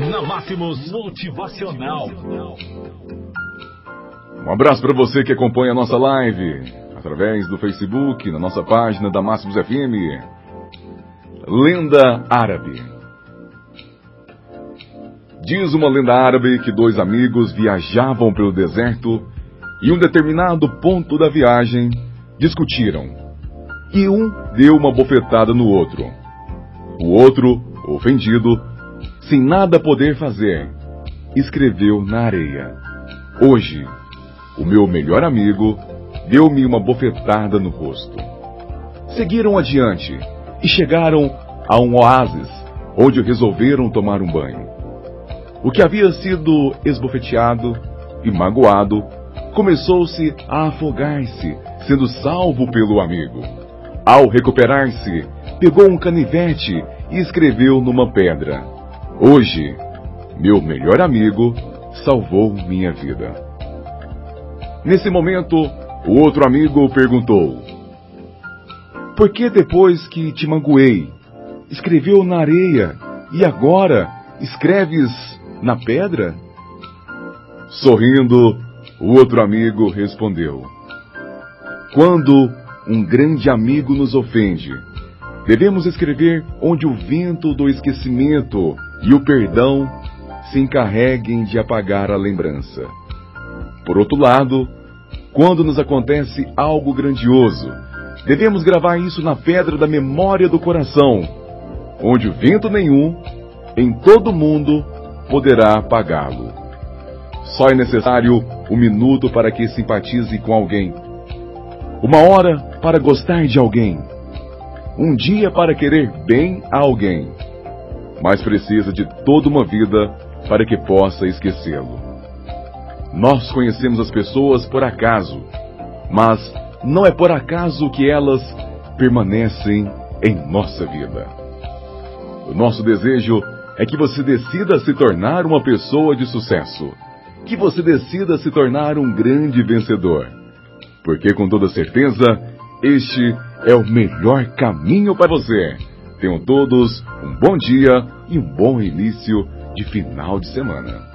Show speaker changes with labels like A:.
A: Na Máximos Motivacional.
B: Um abraço para você que acompanha a nossa live através do Facebook, na nossa página da Máximos FM. Lenda árabe. Diz uma lenda árabe que dois amigos viajavam pelo deserto e em um determinado ponto da viagem discutiram. E um deu uma bofetada no outro. O outro, ofendido, sem nada poder fazer, escreveu na areia: Hoje, o meu melhor amigo deu-me uma bofetada no rosto. Seguiram adiante e chegaram a um oásis, onde resolveram tomar um banho. O que havia sido esbofeteado e magoado começou-se a afogar-se, sendo salvo pelo amigo. Ao recuperar-se, pegou um canivete e escreveu numa pedra: Hoje, meu melhor amigo salvou minha vida. Nesse momento, o outro amigo perguntou: Por que depois que te magoei, escreveu na areia e agora escreves na pedra? Sorrindo, o outro amigo respondeu: Quando um grande amigo nos ofende, devemos escrever onde o vento do esquecimento e o perdão se encarreguem de apagar a lembrança. Por outro lado, quando nos acontece algo grandioso, devemos gravar isso na pedra da memória do coração, onde vento nenhum, em todo mundo, poderá apagá-lo. Só é necessário um minuto para que simpatize com alguém, uma hora para gostar de alguém, um dia para querer bem a alguém, mas precisa de toda uma vida para que possa esquecê-lo. Nós conhecemos as pessoas por acaso, mas não é por acaso que elas permanecem em nossa vida. O nosso desejo é que você decida se tornar uma pessoa de sucesso, que você decida se tornar um grande vencedor, porque com toda certeza este é o melhor caminho para você. Tenham todos um bom dia e um bom início de final de semana.